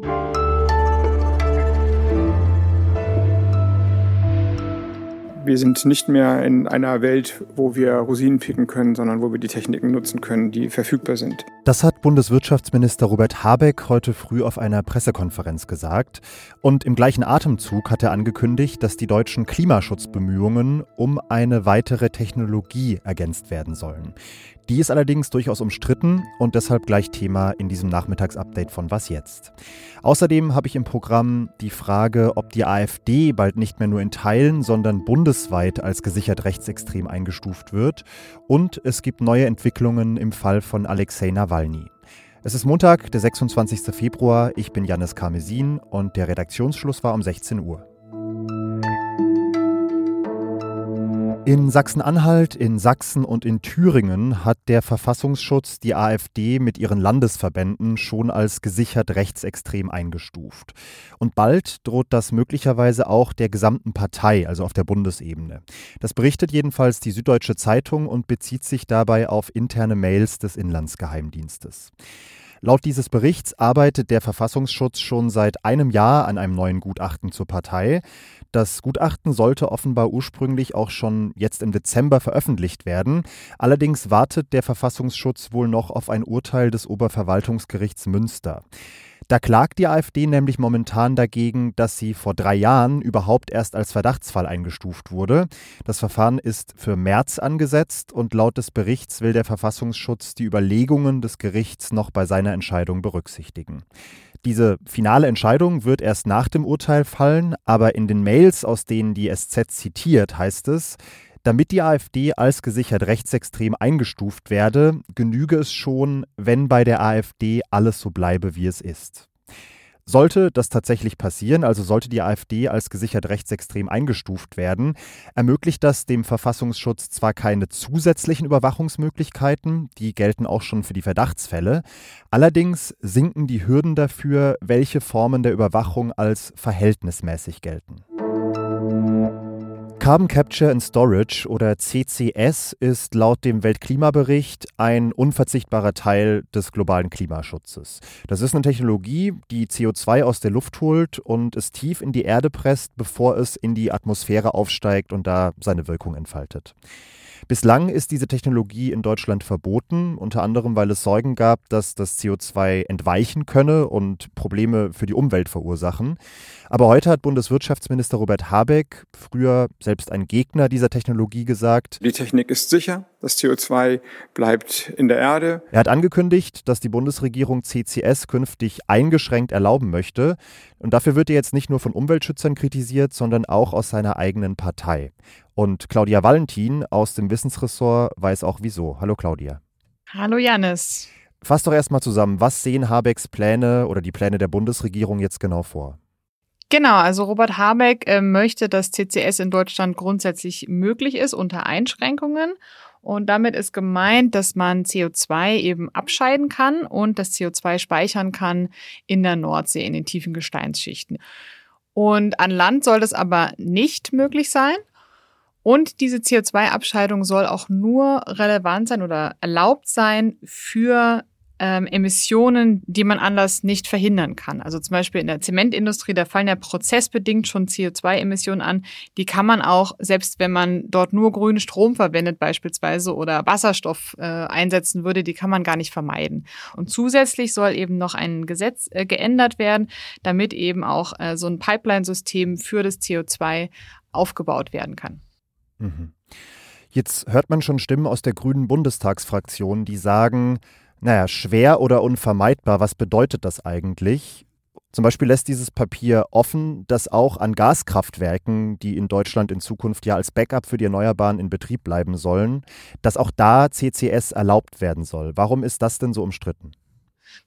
thank you Wir sind nicht mehr in einer Welt, wo wir Rosinen picken können, sondern wo wir die Techniken nutzen können, die verfügbar sind. Das hat Bundeswirtschaftsminister Robert Habeck heute früh auf einer Pressekonferenz gesagt. Und im gleichen Atemzug hat er angekündigt, dass die deutschen Klimaschutzbemühungen um eine weitere Technologie ergänzt werden sollen. Die ist allerdings durchaus umstritten und deshalb gleich Thema in diesem Nachmittagsupdate von Was jetzt. Außerdem habe ich im Programm die Frage, ob die AfD bald nicht mehr nur in Teilen, sondern bundesweit als gesichert rechtsextrem eingestuft wird. Und es gibt neue Entwicklungen im Fall von Alexei Nawalny. Es ist Montag, der 26. Februar. Ich bin Janis Karmesin und der Redaktionsschluss war um 16 Uhr. In Sachsen-Anhalt, in Sachsen und in Thüringen hat der Verfassungsschutz die AfD mit ihren Landesverbänden schon als gesichert rechtsextrem eingestuft. Und bald droht das möglicherweise auch der gesamten Partei, also auf der Bundesebene. Das berichtet jedenfalls die Süddeutsche Zeitung und bezieht sich dabei auf interne Mails des Inlandsgeheimdienstes. Laut dieses Berichts arbeitet der Verfassungsschutz schon seit einem Jahr an einem neuen Gutachten zur Partei. Das Gutachten sollte offenbar ursprünglich auch schon jetzt im Dezember veröffentlicht werden. Allerdings wartet der Verfassungsschutz wohl noch auf ein Urteil des Oberverwaltungsgerichts Münster. Da klagt die AfD nämlich momentan dagegen, dass sie vor drei Jahren überhaupt erst als Verdachtsfall eingestuft wurde. Das Verfahren ist für März angesetzt und laut des Berichts will der Verfassungsschutz die Überlegungen des Gerichts noch bei seiner Entscheidung berücksichtigen. Diese finale Entscheidung wird erst nach dem Urteil fallen, aber in den Mails, aus denen die SZ zitiert, heißt es, damit die AfD als gesichert rechtsextrem eingestuft werde, genüge es schon, wenn bei der AfD alles so bleibe, wie es ist. Sollte das tatsächlich passieren, also sollte die AfD als gesichert rechtsextrem eingestuft werden, ermöglicht das dem Verfassungsschutz zwar keine zusätzlichen Überwachungsmöglichkeiten, die gelten auch schon für die Verdachtsfälle, allerdings sinken die Hürden dafür, welche Formen der Überwachung als verhältnismäßig gelten. Carbon Capture and Storage oder CCS ist laut dem Weltklimabericht ein unverzichtbarer Teil des globalen Klimaschutzes. Das ist eine Technologie, die CO2 aus der Luft holt und es tief in die Erde presst, bevor es in die Atmosphäre aufsteigt und da seine Wirkung entfaltet. Bislang ist diese Technologie in Deutschland verboten, unter anderem weil es Sorgen gab, dass das CO2 entweichen könne und Probleme für die Umwelt verursachen. Aber heute hat Bundeswirtschaftsminister Robert Habeck, früher selbst ein Gegner dieser Technologie, gesagt, die Technik ist sicher, das CO2 bleibt in der Erde. Er hat angekündigt, dass die Bundesregierung CCS künftig eingeschränkt erlauben möchte. Und dafür wird er jetzt nicht nur von Umweltschützern kritisiert, sondern auch aus seiner eigenen Partei. Und Claudia Valentin aus dem Wissensressort weiß auch wieso. Hallo Claudia. Hallo Janis. Fass doch erstmal zusammen, was sehen Habecks Pläne oder die Pläne der Bundesregierung jetzt genau vor? Genau, also Robert Habeck äh, möchte, dass CCS in Deutschland grundsätzlich möglich ist unter Einschränkungen. Und damit ist gemeint, dass man CO2 eben abscheiden kann und das CO2 speichern kann in der Nordsee, in den tiefen Gesteinsschichten. Und an Land soll das aber nicht möglich sein. Und diese CO2-Abscheidung soll auch nur relevant sein oder erlaubt sein für ähm, Emissionen, die man anders nicht verhindern kann. Also zum Beispiel in der Zementindustrie, da fallen ja prozessbedingt schon CO2-Emissionen an. Die kann man auch, selbst wenn man dort nur grünen Strom verwendet beispielsweise oder Wasserstoff äh, einsetzen würde, die kann man gar nicht vermeiden. Und zusätzlich soll eben noch ein Gesetz äh, geändert werden, damit eben auch äh, so ein Pipeline-System für das CO2 aufgebaut werden kann. Mhm. Jetzt hört man schon Stimmen aus der grünen Bundestagsfraktion, die sagen, naja, schwer oder unvermeidbar, was bedeutet das eigentlich? Zum Beispiel lässt dieses Papier offen, dass auch an Gaskraftwerken, die in Deutschland in Zukunft ja als Backup für die Erneuerbaren in Betrieb bleiben sollen, dass auch da CCS erlaubt werden soll. Warum ist das denn so umstritten?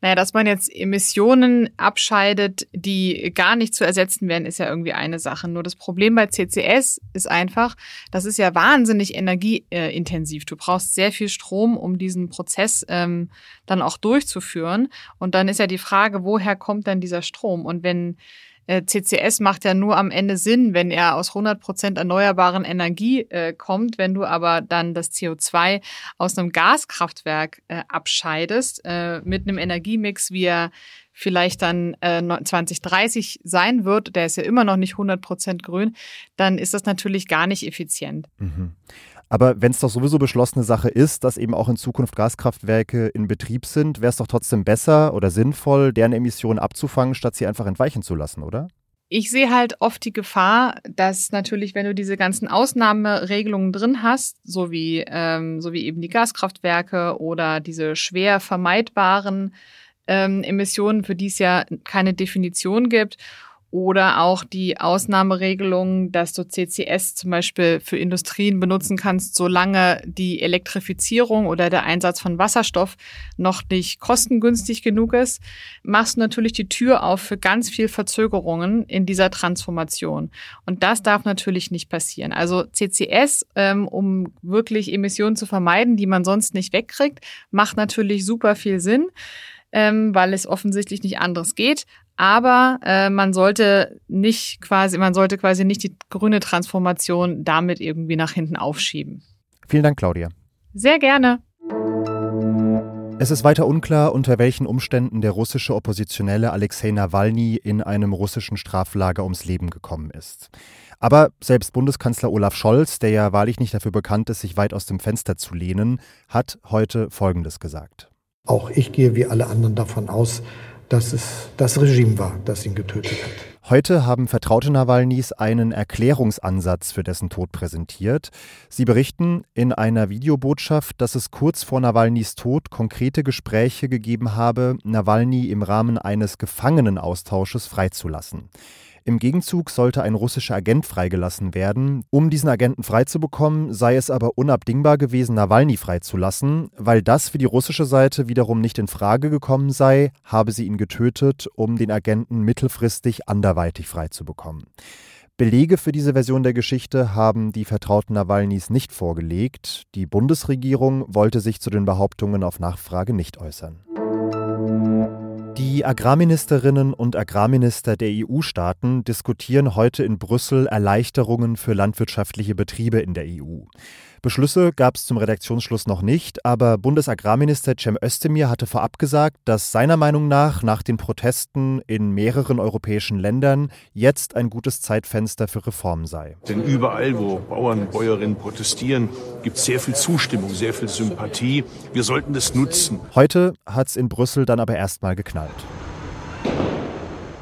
Naja, dass man jetzt Emissionen abscheidet, die gar nicht zu ersetzen werden, ist ja irgendwie eine Sache. Nur das Problem bei CCS ist einfach, das ist ja wahnsinnig energieintensiv. Du brauchst sehr viel Strom, um diesen Prozess ähm, dann auch durchzuführen. Und dann ist ja die Frage, woher kommt dann dieser Strom? Und wenn CCS macht ja nur am Ende Sinn, wenn er aus 100 Prozent erneuerbaren Energie äh, kommt. Wenn du aber dann das CO2 aus einem Gaskraftwerk äh, abscheidest, äh, mit einem Energiemix, wie er vielleicht dann äh, 2030 sein wird, der ist ja immer noch nicht 100 Prozent grün, dann ist das natürlich gar nicht effizient. Mhm. Aber wenn es doch sowieso beschlossene Sache ist, dass eben auch in Zukunft Gaskraftwerke in Betrieb sind, wäre es doch trotzdem besser oder sinnvoll, deren Emissionen abzufangen, statt sie einfach entweichen zu lassen, oder? Ich sehe halt oft die Gefahr, dass natürlich, wenn du diese ganzen Ausnahmeregelungen drin hast, so wie, ähm, so wie eben die Gaskraftwerke oder diese schwer vermeidbaren ähm, Emissionen, für die es ja keine Definition gibt oder auch die Ausnahmeregelung, dass du CCS zum Beispiel für Industrien benutzen kannst, solange die Elektrifizierung oder der Einsatz von Wasserstoff noch nicht kostengünstig genug ist, machst du natürlich die Tür auf für ganz viel Verzögerungen in dieser Transformation. Und das darf natürlich nicht passieren. Also CCS, ähm, um wirklich Emissionen zu vermeiden, die man sonst nicht wegkriegt, macht natürlich super viel Sinn ähm, weil es offensichtlich nicht anderes geht. Aber äh, man sollte nicht quasi, man sollte quasi nicht die grüne Transformation damit irgendwie nach hinten aufschieben. Vielen Dank, Claudia. Sehr gerne. Es ist weiter unklar, unter welchen Umständen der russische Oppositionelle Alexei Nawalny in einem russischen Straflager ums Leben gekommen ist. Aber selbst Bundeskanzler Olaf Scholz, der ja wahrlich nicht dafür bekannt ist, sich weit aus dem Fenster zu lehnen, hat heute Folgendes gesagt. Auch ich gehe wie alle anderen davon aus, dass es das Regime war, das ihn getötet hat. Heute haben Vertraute Nawalnys einen Erklärungsansatz für dessen Tod präsentiert. Sie berichten in einer Videobotschaft, dass es kurz vor Nawalnys Tod konkrete Gespräche gegeben habe, Nawalny im Rahmen eines Gefangenenaustausches freizulassen. Im Gegenzug sollte ein russischer Agent freigelassen werden. Um diesen Agenten freizubekommen, sei es aber unabdingbar gewesen, Nawalny freizulassen. Weil das für die russische Seite wiederum nicht in Frage gekommen sei, habe sie ihn getötet, um den Agenten mittelfristig anderweitig freizubekommen. Belege für diese Version der Geschichte haben die Vertrauten Nawalnys nicht vorgelegt. Die Bundesregierung wollte sich zu den Behauptungen auf Nachfrage nicht äußern. Die Agrarministerinnen und Agrarminister der EU-Staaten diskutieren heute in Brüssel Erleichterungen für landwirtschaftliche Betriebe in der EU. Beschlüsse gab es zum Redaktionsschluss noch nicht, aber Bundesagrarminister Cem Özdemir hatte vorab gesagt, dass seiner Meinung nach nach den Protesten in mehreren europäischen Ländern jetzt ein gutes Zeitfenster für Reformen sei. Denn überall, wo Bauern und Bäuerinnen protestieren, gibt es sehr viel Zustimmung, sehr viel Sympathie. Wir sollten das nutzen. Heute hat es in Brüssel dann aber erstmal geknallt.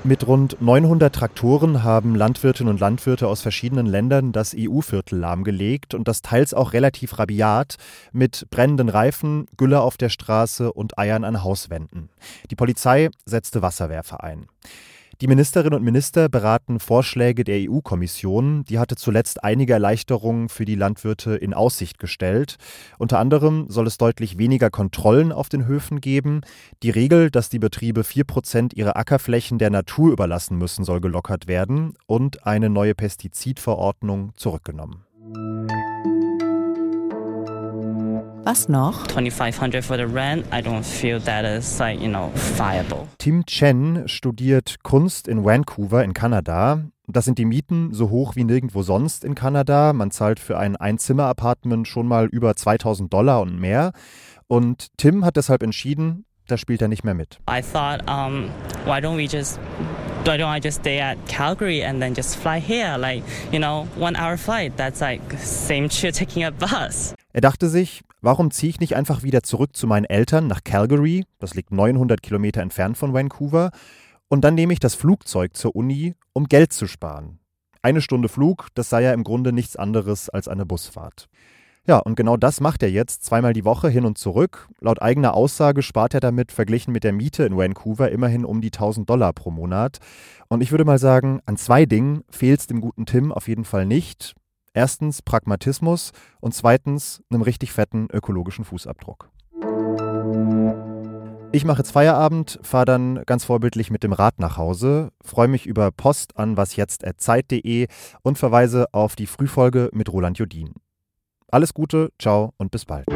Mit rund 900 Traktoren haben Landwirtinnen und Landwirte aus verschiedenen Ländern das EU-Viertel lahmgelegt und das teils auch relativ rabiat mit brennenden Reifen, Gülle auf der Straße und Eiern an Hauswänden. Die Polizei setzte Wasserwerfer ein. Die Ministerinnen und Minister beraten Vorschläge der EU-Kommission. Die hatte zuletzt einige Erleichterungen für die Landwirte in Aussicht gestellt. Unter anderem soll es deutlich weniger Kontrollen auf den Höfen geben. Die Regel, dass die Betriebe vier Prozent ihrer Ackerflächen der Natur überlassen müssen, soll gelockert werden und eine neue Pestizidverordnung zurückgenommen. Was noch? 2500 for the rent. I don't feel that is like, you know, viable. Tim Chen studiert Kunst in Vancouver in Kanada. Das sind die Mieten so hoch wie nirgendwo sonst in Kanada. Man zahlt für ein Einzimmer-Apartment schon mal über 2000 Dollar und mehr. Und Tim hat deshalb entschieden, da spielt er nicht mehr mit. I thought, um, why don't we just why don't I just stay at Calgary and then just fly here? Like, you know, one hour flight. That's like same shit taking a bus. Er dachte sich, warum ziehe ich nicht einfach wieder zurück zu meinen Eltern nach Calgary, das liegt 900 Kilometer entfernt von Vancouver, und dann nehme ich das Flugzeug zur Uni, um Geld zu sparen. Eine Stunde Flug, das sei ja im Grunde nichts anderes als eine Busfahrt. Ja, und genau das macht er jetzt zweimal die Woche hin und zurück. Laut eigener Aussage spart er damit verglichen mit der Miete in Vancouver immerhin um die 1000 Dollar pro Monat. Und ich würde mal sagen, an zwei Dingen fehlt es dem guten Tim auf jeden Fall nicht. Erstens Pragmatismus und zweitens einem richtig fetten ökologischen Fußabdruck. Ich mache jetzt Feierabend, fahre dann ganz vorbildlich mit dem Rad nach Hause, freue mich über Post an wasjetzt.zeit.de und verweise auf die Frühfolge mit Roland Jodin. Alles Gute, ciao und bis bald.